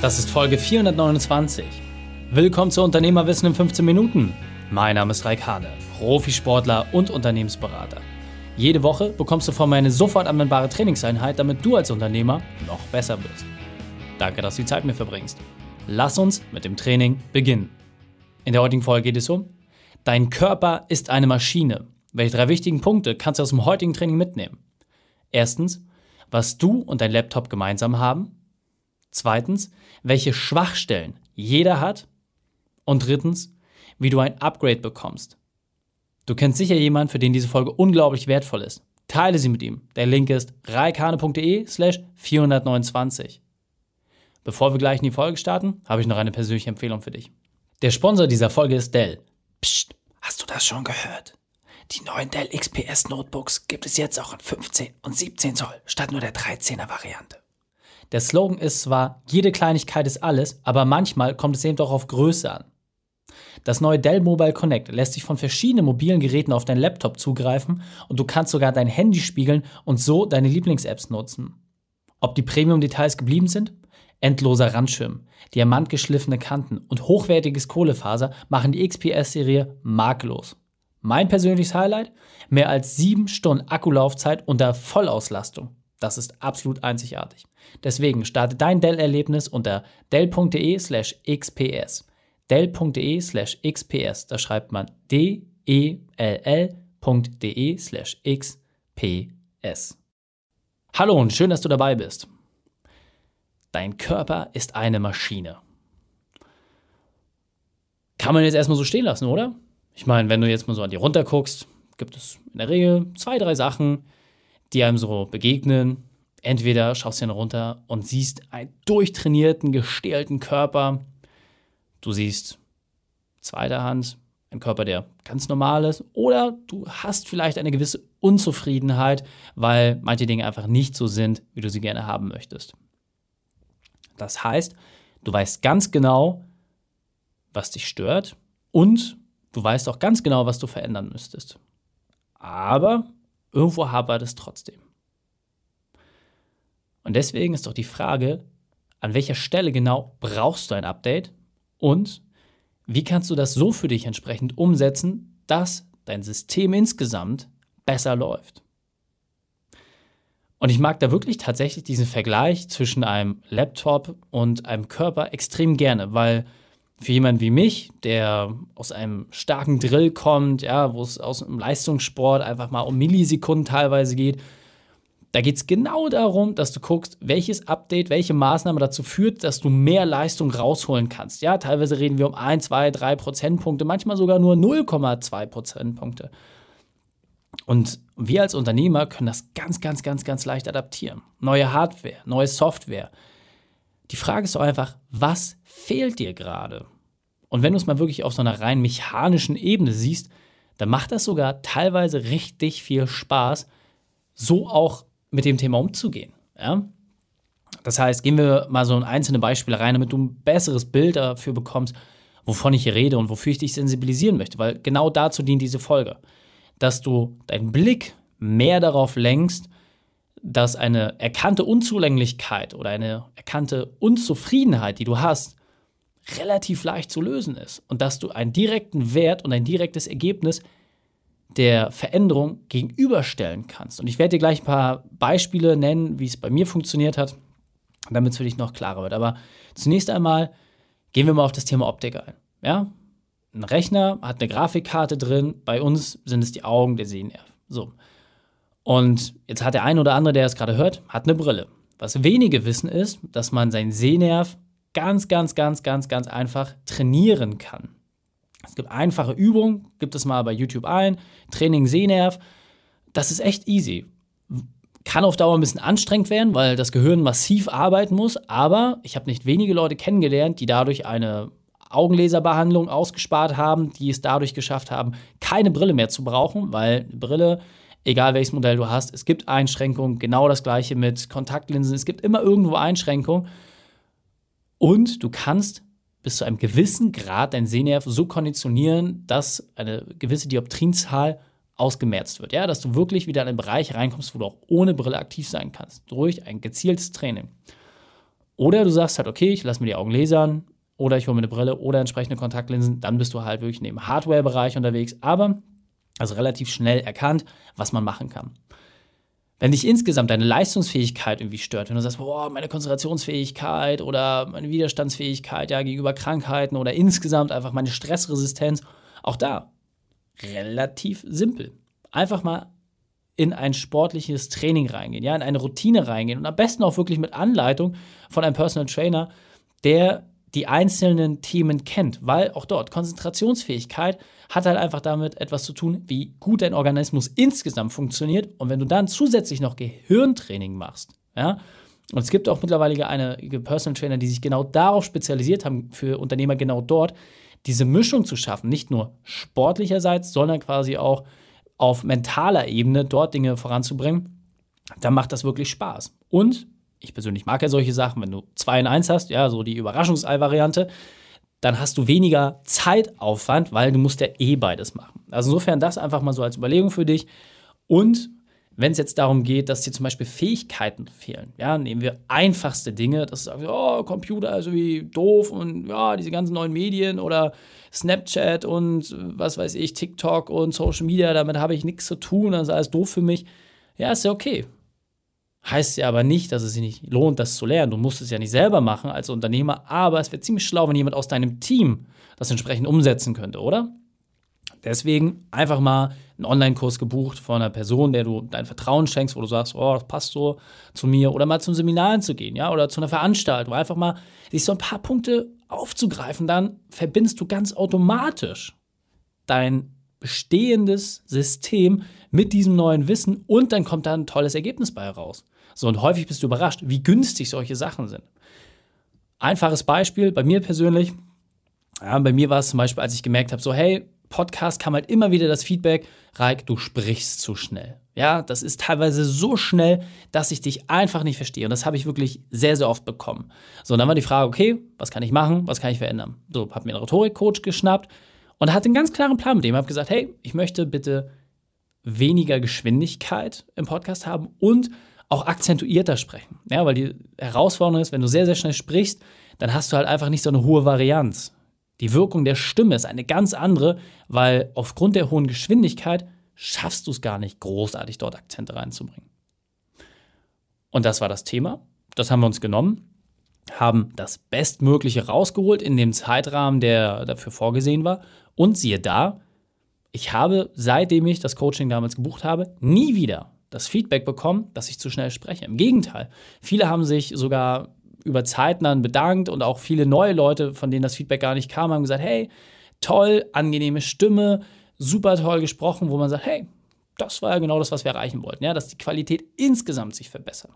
Das ist Folge 429. Willkommen zu Unternehmerwissen in 15 Minuten. Mein Name ist Raik Hane, Profisportler und Unternehmensberater. Jede Woche bekommst du von mir eine sofort anwendbare Trainingseinheit, damit du als Unternehmer noch besser wirst. Danke, dass du die Zeit mit mir verbringst. Lass uns mit dem Training beginnen. In der heutigen Folge geht es um Dein Körper ist eine Maschine. Welche drei wichtigen Punkte kannst du aus dem heutigen Training mitnehmen? Erstens, was du und dein Laptop gemeinsam haben. Zweitens, welche Schwachstellen jeder hat. Und drittens, wie du ein Upgrade bekommst. Du kennst sicher jemanden, für den diese Folge unglaublich wertvoll ist. Teile sie mit ihm. Der Link ist reikane.de slash 429. Bevor wir gleich in die Folge starten, habe ich noch eine persönliche Empfehlung für dich. Der Sponsor dieser Folge ist Dell. Psst, hast du das schon gehört? Die neuen Dell XPS Notebooks gibt es jetzt auch in 15 und 17 Zoll statt nur der 13er Variante. Der Slogan ist zwar, jede Kleinigkeit ist alles, aber manchmal kommt es eben doch auf Größe an. Das neue Dell Mobile Connect lässt sich von verschiedenen mobilen Geräten auf deinen Laptop zugreifen und du kannst sogar dein Handy spiegeln und so deine Lieblings-Apps nutzen. Ob die Premium-Details geblieben sind? Endloser Randschirm, diamantgeschliffene Kanten und hochwertiges Kohlefaser machen die XPS-Serie makellos. Mein persönliches Highlight? Mehr als sieben Stunden Akkulaufzeit unter Vollauslastung. Das ist absolut einzigartig. Deswegen starte dein Dell-Erlebnis unter dell.de slash xps. dell.de slash xps. Da schreibt man d-e-l-l.de slash xps. Hallo und schön, dass du dabei bist. Dein Körper ist eine Maschine. Kann man jetzt erstmal so stehen lassen, oder? Ich meine, wenn du jetzt mal so an dir runterguckst, gibt es in der Regel zwei, drei Sachen, die einem so begegnen. Entweder schaust du hin runter und siehst einen durchtrainierten, gestählten Körper. Du siehst zweiter Hand einen Körper, der ganz normal ist. Oder du hast vielleicht eine gewisse Unzufriedenheit, weil manche Dinge einfach nicht so sind, wie du sie gerne haben möchtest. Das heißt, du weißt ganz genau, was dich stört und du weißt auch ganz genau, was du verändern müsstest. Aber irgendwo hapert es trotzdem. Und deswegen ist doch die Frage, an welcher Stelle genau brauchst du ein Update und wie kannst du das so für dich entsprechend umsetzen, dass dein System insgesamt besser läuft. Und ich mag da wirklich tatsächlich diesen Vergleich zwischen einem Laptop und einem Körper extrem gerne, weil für jemanden wie mich, der aus einem starken Drill kommt, ja, wo es aus dem Leistungssport einfach mal um Millisekunden teilweise geht, da geht es genau darum, dass du guckst, welches Update, welche Maßnahme dazu führt, dass du mehr Leistung rausholen kannst. Ja, teilweise reden wir um 1, 2, 3 Prozentpunkte, manchmal sogar nur 0,2 Prozentpunkte. Und wir als Unternehmer können das ganz, ganz, ganz, ganz leicht adaptieren. Neue Hardware, neue Software. Die Frage ist doch einfach, was fehlt dir gerade? Und wenn du es mal wirklich auf so einer rein mechanischen Ebene siehst, dann macht das sogar teilweise richtig viel Spaß, so auch mit dem Thema umzugehen. Ja? Das heißt, gehen wir mal so in einzelne Beispiele rein, damit du ein besseres Bild dafür bekommst, wovon ich hier rede und wofür ich dich sensibilisieren möchte, weil genau dazu dient diese Folge dass du deinen Blick mehr darauf lenkst, dass eine erkannte Unzulänglichkeit oder eine erkannte Unzufriedenheit, die du hast, relativ leicht zu lösen ist und dass du einen direkten Wert und ein direktes Ergebnis der Veränderung gegenüberstellen kannst. Und ich werde dir gleich ein paar Beispiele nennen, wie es bei mir funktioniert hat, damit es für dich noch klarer wird. Aber zunächst einmal gehen wir mal auf das Thema Optik ein. Ja? ein Rechner hat eine Grafikkarte drin, bei uns sind es die Augen, der Sehnerv. So. Und jetzt hat der eine oder andere, der es gerade hört, hat eine Brille. Was wenige wissen ist, dass man seinen Sehnerv ganz, ganz, ganz, ganz, ganz einfach trainieren kann. Es gibt einfache Übungen, gibt es mal bei YouTube ein, Training Sehnerv. Das ist echt easy. Kann auf Dauer ein bisschen anstrengend werden, weil das Gehirn massiv arbeiten muss, aber ich habe nicht wenige Leute kennengelernt, die dadurch eine Augenlaserbehandlung ausgespart haben, die es dadurch geschafft haben, keine Brille mehr zu brauchen, weil eine Brille, egal welches Modell du hast, es gibt Einschränkungen, genau das gleiche mit Kontaktlinsen, es gibt immer irgendwo Einschränkungen und du kannst bis zu einem gewissen Grad dein Sehnerv so konditionieren, dass eine gewisse Dioptrienzahl ausgemerzt wird. Ja, dass du wirklich wieder in einen Bereich reinkommst, wo du auch ohne Brille aktiv sein kannst, durch ein gezieltes Training. Oder du sagst halt, okay, ich lasse mir die Augen lasern oder ich hole mir eine Brille oder entsprechende Kontaktlinsen, dann bist du halt wirklich in dem Hardware-Bereich unterwegs, aber also relativ schnell erkannt, was man machen kann. Wenn dich insgesamt deine Leistungsfähigkeit irgendwie stört, wenn du sagst, boah, meine Konzentrationsfähigkeit oder meine Widerstandsfähigkeit ja, gegenüber Krankheiten oder insgesamt einfach meine Stressresistenz, auch da relativ simpel. Einfach mal in ein sportliches Training reingehen, ja, in eine Routine reingehen und am besten auch wirklich mit Anleitung von einem Personal Trainer, der die einzelnen Themen kennt, weil auch dort Konzentrationsfähigkeit hat halt einfach damit etwas zu tun, wie gut dein Organismus insgesamt funktioniert. Und wenn du dann zusätzlich noch Gehirntraining machst, ja, und es gibt auch mittlerweile einige Personal Trainer, die sich genau darauf spezialisiert haben, für Unternehmer genau dort, diese Mischung zu schaffen, nicht nur sportlicherseits, sondern quasi auch auf mentaler Ebene dort Dinge voranzubringen, dann macht das wirklich Spaß. Und ich persönlich mag ja solche Sachen, wenn du 2 in 1 hast, ja, so die Überraschungsei-Variante, dann hast du weniger Zeitaufwand, weil du musst ja eh beides machen. Also insofern das einfach mal so als Überlegung für dich. Und wenn es jetzt darum geht, dass dir zum Beispiel Fähigkeiten fehlen, ja, nehmen wir einfachste Dinge, das ist oh, Computer ist irgendwie doof und ja, diese ganzen neuen Medien oder Snapchat und was weiß ich, TikTok und Social Media, damit habe ich nichts zu tun, das ist alles doof für mich. Ja, ist ja okay. Heißt ja aber nicht, dass es sich nicht lohnt, das zu lernen. Du musst es ja nicht selber machen als Unternehmer, aber es wäre ziemlich schlau, wenn jemand aus deinem Team das entsprechend umsetzen könnte, oder? Deswegen einfach mal einen Online-Kurs gebucht von einer Person, der du dein Vertrauen schenkst, wo du sagst, oh, das passt so zu mir, oder mal zum Seminar zu gehen, ja, oder zu einer Veranstaltung, einfach mal sich so ein paar Punkte aufzugreifen, dann verbindest du ganz automatisch dein bestehendes System mit diesem neuen Wissen und dann kommt da ein tolles Ergebnis bei heraus. So, und häufig bist du überrascht, wie günstig solche Sachen sind. Einfaches Beispiel, bei mir persönlich, ja, bei mir war es zum Beispiel, als ich gemerkt habe, so, hey, Podcast kam halt immer wieder das Feedback, Raik, du sprichst zu schnell. Ja, das ist teilweise so schnell, dass ich dich einfach nicht verstehe. Und das habe ich wirklich sehr, sehr oft bekommen. So, und dann war die Frage, okay, was kann ich machen? Was kann ich verändern? So, habe mir einen Rhetorikcoach geschnappt und hatte einen ganz klaren Plan mit dem. Habe gesagt, hey, ich möchte bitte weniger Geschwindigkeit im Podcast haben und auch akzentuierter sprechen. Ja, weil die Herausforderung ist, wenn du sehr, sehr schnell sprichst, dann hast du halt einfach nicht so eine hohe Varianz. Die Wirkung der Stimme ist eine ganz andere, weil aufgrund der hohen Geschwindigkeit schaffst du es gar nicht, großartig dort Akzente reinzubringen. Und das war das Thema. Das haben wir uns genommen, haben das Bestmögliche rausgeholt in dem Zeitrahmen, der dafür vorgesehen war. Und siehe da, ich habe, seitdem ich das Coaching damals gebucht habe, nie wieder das Feedback bekommen, dass ich zu schnell spreche. Im Gegenteil, viele haben sich sogar über Zeiten bedankt und auch viele neue Leute, von denen das Feedback gar nicht kam, haben gesagt, hey, toll, angenehme Stimme, super toll gesprochen, wo man sagt, hey, das war ja genau das, was wir erreichen wollten, ja, dass die Qualität insgesamt sich verbessert.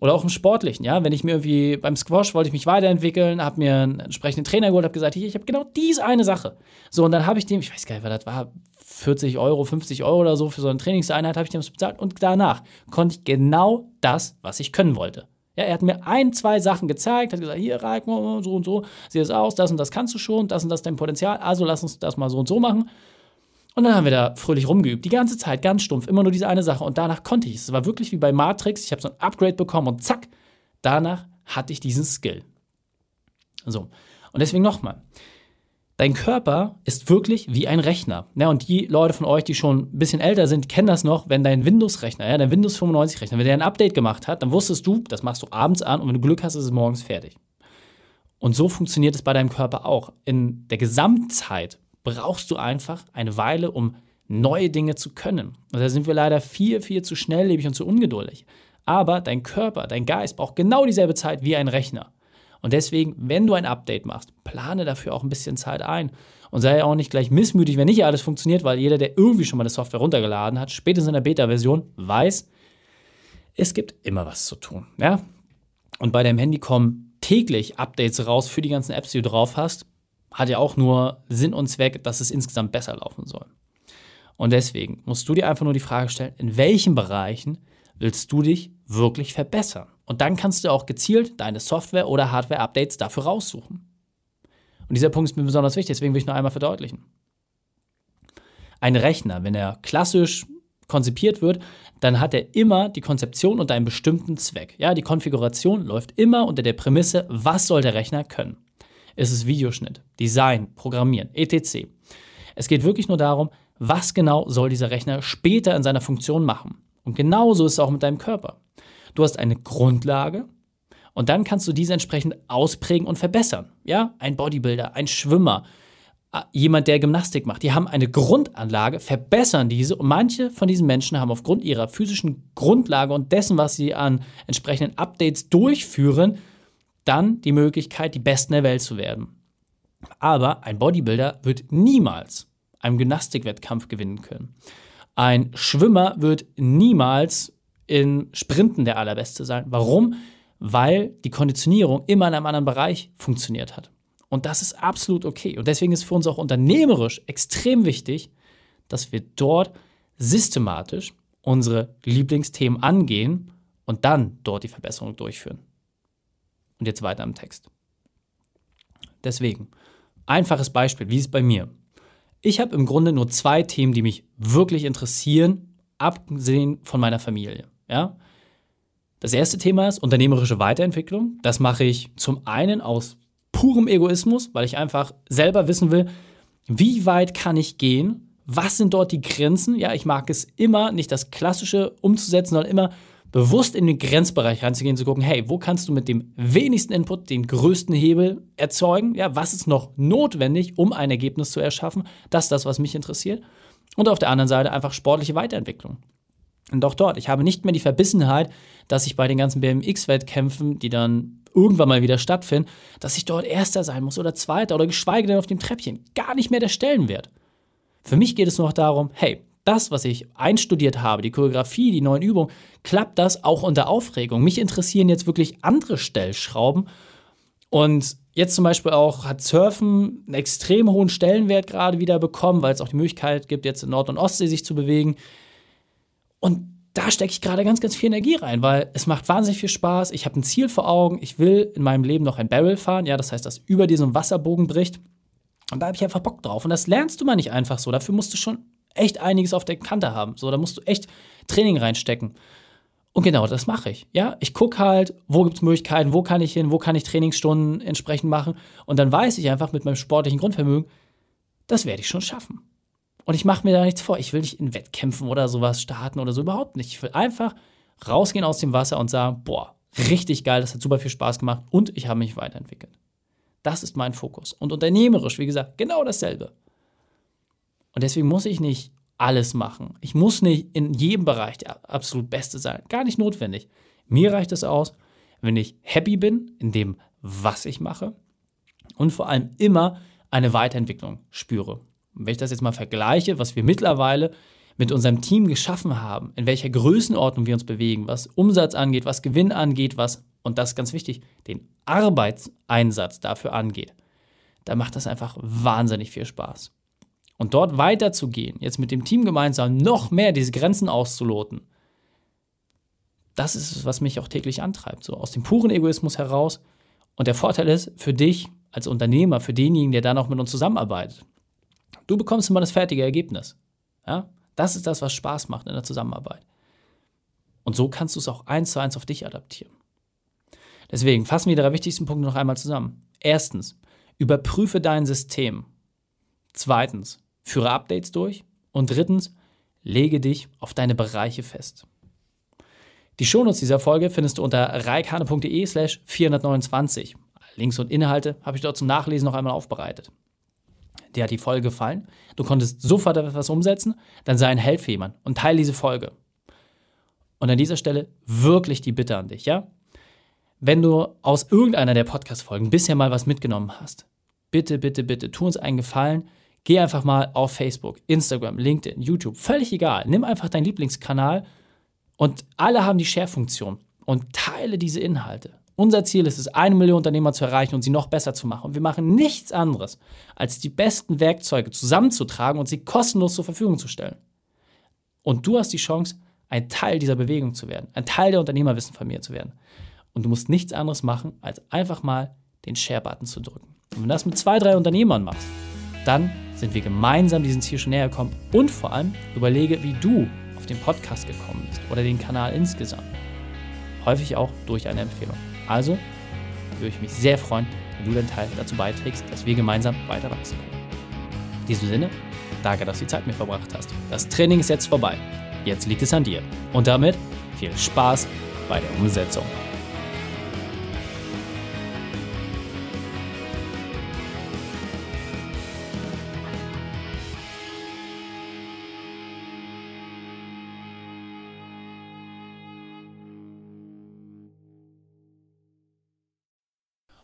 Oder auch im Sportlichen, ja, wenn ich mir irgendwie beim Squash wollte ich mich weiterentwickeln, habe mir einen entsprechenden Trainer geholt, habe gesagt, ich, ich habe genau diese eine Sache. So, und dann habe ich dem, ich weiß gar nicht, was das war, 40 Euro, 50 Euro oder so für so eine Trainingseinheit, habe ich dem bezahlt und danach konnte ich genau das, was ich können wollte. Ja, er hat mir ein, zwei Sachen gezeigt, hat gesagt, hier, Reik, so und so, sieh es aus, das und das kannst du schon, das und das dein Potenzial, also lass uns das mal so und so machen. Und dann haben wir da fröhlich rumgeübt, die ganze Zeit, ganz stumpf, immer nur diese eine Sache. Und danach konnte ich es. Es war wirklich wie bei Matrix, ich habe so ein Upgrade bekommen und zack, danach hatte ich diesen Skill. So, und deswegen nochmal, Dein Körper ist wirklich wie ein Rechner. Ja, und die Leute von euch, die schon ein bisschen älter sind, kennen das noch, wenn dein Windows-Rechner, ja, dein Windows 95-Rechner, wenn der ein Update gemacht hat, dann wusstest du, das machst du abends an und wenn du Glück hast, ist es morgens fertig. Und so funktioniert es bei deinem Körper auch. In der Gesamtzeit brauchst du einfach eine Weile, um neue Dinge zu können. Und da sind wir leider viel, viel zu schnelllebig und zu ungeduldig. Aber dein Körper, dein Geist braucht genau dieselbe Zeit wie ein Rechner. Und deswegen, wenn du ein Update machst, plane dafür auch ein bisschen Zeit ein. Und sei auch nicht gleich missmütig, wenn nicht alles funktioniert, weil jeder, der irgendwie schon mal eine Software runtergeladen hat, spätestens in der Beta-Version, weiß, es gibt immer was zu tun. Ja? Und bei deinem Handy kommen täglich Updates raus für die ganzen Apps, die du drauf hast. Hat ja auch nur Sinn und Zweck, dass es insgesamt besser laufen soll. Und deswegen musst du dir einfach nur die Frage stellen, in welchen Bereichen willst du dich wirklich verbessern? Und dann kannst du auch gezielt deine Software- oder Hardware-Updates dafür raussuchen. Und dieser Punkt ist mir besonders wichtig, deswegen will ich noch einmal verdeutlichen. Ein Rechner, wenn er klassisch konzipiert wird, dann hat er immer die Konzeption unter einem bestimmten Zweck. Ja, die Konfiguration läuft immer unter der Prämisse, was soll der Rechner können? Ist es Videoschnitt, Design, Programmieren, etc. Es geht wirklich nur darum, was genau soll dieser Rechner später in seiner Funktion machen. Und genauso ist es auch mit deinem Körper. Du hast eine Grundlage und dann kannst du diese entsprechend ausprägen und verbessern. Ja, ein Bodybuilder, ein Schwimmer, jemand, der Gymnastik macht. Die haben eine Grundanlage, verbessern diese und manche von diesen Menschen haben aufgrund ihrer physischen Grundlage und dessen, was sie an entsprechenden Updates durchführen, dann die Möglichkeit, die Besten der Welt zu werden. Aber ein Bodybuilder wird niemals einen Gymnastikwettkampf gewinnen können. Ein Schwimmer wird niemals in Sprinten der Allerbeste sein. Warum? Weil die Konditionierung immer in einem anderen Bereich funktioniert hat. Und das ist absolut okay. Und deswegen ist für uns auch unternehmerisch extrem wichtig, dass wir dort systematisch unsere Lieblingsthemen angehen und dann dort die Verbesserung durchführen. Und jetzt weiter im Text. Deswegen, einfaches Beispiel, wie ist es bei mir? Ich habe im Grunde nur zwei Themen, die mich wirklich interessieren, abgesehen von meiner Familie. Ja? Das erste Thema ist unternehmerische Weiterentwicklung. Das mache ich zum einen aus purem Egoismus, weil ich einfach selber wissen will, wie weit kann ich gehen? Was sind dort die Grenzen? Ja, ich mag es immer, nicht das Klassische umzusetzen, sondern immer bewusst in den Grenzbereich reinzugehen, zu gucken, hey, wo kannst du mit dem wenigsten Input den größten Hebel erzeugen? Ja, was ist noch notwendig, um ein Ergebnis zu erschaffen? Das ist das, was mich interessiert. Und auf der anderen Seite einfach sportliche Weiterentwicklung. Und auch dort, ich habe nicht mehr die Verbissenheit, dass ich bei den ganzen BMX-Wettkämpfen, die dann irgendwann mal wieder stattfinden, dass ich dort Erster sein muss oder Zweiter oder geschweige denn auf dem Treppchen. Gar nicht mehr der Stellenwert. Für mich geht es nur noch darum, hey, das, was ich einstudiert habe, die Choreografie, die neuen Übungen, klappt das auch unter Aufregung. Mich interessieren jetzt wirklich andere Stellschrauben. Und jetzt zum Beispiel auch hat Surfen einen extrem hohen Stellenwert gerade wieder bekommen, weil es auch die Möglichkeit gibt, jetzt in Nord- und Ostsee sich zu bewegen. Und da stecke ich gerade ganz, ganz viel Energie rein, weil es macht wahnsinnig viel Spaß. Ich habe ein Ziel vor Augen. Ich will in meinem Leben noch ein Barrel fahren. Ja, das heißt, dass über diesem Wasserbogen bricht. Und da habe ich einfach Bock drauf. Und das lernst du mal nicht einfach so. Dafür musst du schon echt einiges auf der Kante haben. So, da musst du echt Training reinstecken. Und genau das mache ich. Ja, ich gucke halt, wo gibt es Möglichkeiten, wo kann ich hin, wo kann ich Trainingsstunden entsprechend machen. Und dann weiß ich einfach mit meinem sportlichen Grundvermögen, das werde ich schon schaffen. Und ich mache mir da nichts vor. Ich will nicht in Wettkämpfen oder sowas starten oder so überhaupt nicht. Ich will einfach rausgehen aus dem Wasser und sagen, boah, richtig geil, das hat super viel Spaß gemacht und ich habe mich weiterentwickelt. Das ist mein Fokus. Und unternehmerisch, wie gesagt, genau dasselbe. Und deswegen muss ich nicht alles machen. Ich muss nicht in jedem Bereich der absolut Beste sein. Gar nicht notwendig. Mir reicht es aus, wenn ich happy bin in dem, was ich mache und vor allem immer eine Weiterentwicklung spüre. Und wenn ich das jetzt mal vergleiche, was wir mittlerweile mit unserem Team geschaffen haben, in welcher Größenordnung wir uns bewegen, was Umsatz angeht, was Gewinn angeht, was, und das ist ganz wichtig, den Arbeitseinsatz dafür angeht, da macht das einfach wahnsinnig viel Spaß. Und dort weiterzugehen, jetzt mit dem Team gemeinsam noch mehr diese Grenzen auszuloten, das ist es, was mich auch täglich antreibt, so aus dem puren Egoismus heraus. Und der Vorteil ist für dich als Unternehmer, für denjenigen, der dann auch mit uns zusammenarbeitet, Du bekommst immer das fertige Ergebnis. Ja? Das ist das, was Spaß macht in der Zusammenarbeit. Und so kannst du es auch eins zu eins auf dich adaptieren. Deswegen fassen wir die drei wichtigsten Punkte noch einmal zusammen. Erstens, überprüfe dein System. Zweitens, führe Updates durch. Und drittens, lege dich auf deine Bereiche fest. Die Shownotes dieser Folge findest du unter reikane.de slash 429. Links und Inhalte habe ich dort zum Nachlesen noch einmal aufbereitet dir hat die Folge gefallen, du konntest sofort etwas umsetzen, dann sei ein Held für jemanden und teile diese Folge. Und an dieser Stelle wirklich die Bitte an dich, ja? Wenn du aus irgendeiner der Podcast-Folgen bisher mal was mitgenommen hast, bitte, bitte, bitte, tu uns einen Gefallen. Geh einfach mal auf Facebook, Instagram, LinkedIn, YouTube, völlig egal. Nimm einfach deinen Lieblingskanal und alle haben die Share-Funktion und teile diese Inhalte. Unser Ziel ist es, eine Million Unternehmer zu erreichen und sie noch besser zu machen. Und wir machen nichts anderes, als die besten Werkzeuge zusammenzutragen und sie kostenlos zur Verfügung zu stellen. Und du hast die Chance, ein Teil dieser Bewegung zu werden, ein Teil der Unternehmerwissenfamilie zu werden. Und du musst nichts anderes machen, als einfach mal den Share-Button zu drücken. Und wenn du das mit zwei, drei Unternehmern machst, dann sind wir gemeinsam diesem Ziel schon näher gekommen und vor allem überlege, wie du auf den Podcast gekommen bist oder den Kanal insgesamt. Häufig auch durch eine Empfehlung. Also würde ich mich sehr freuen, wenn du deinen Teil dazu beiträgst, dass wir gemeinsam weiter wachsen können. In diesem Sinne, danke, dass du die Zeit mit verbracht hast. Das Training ist jetzt vorbei. Jetzt liegt es an dir. Und damit viel Spaß bei der Umsetzung.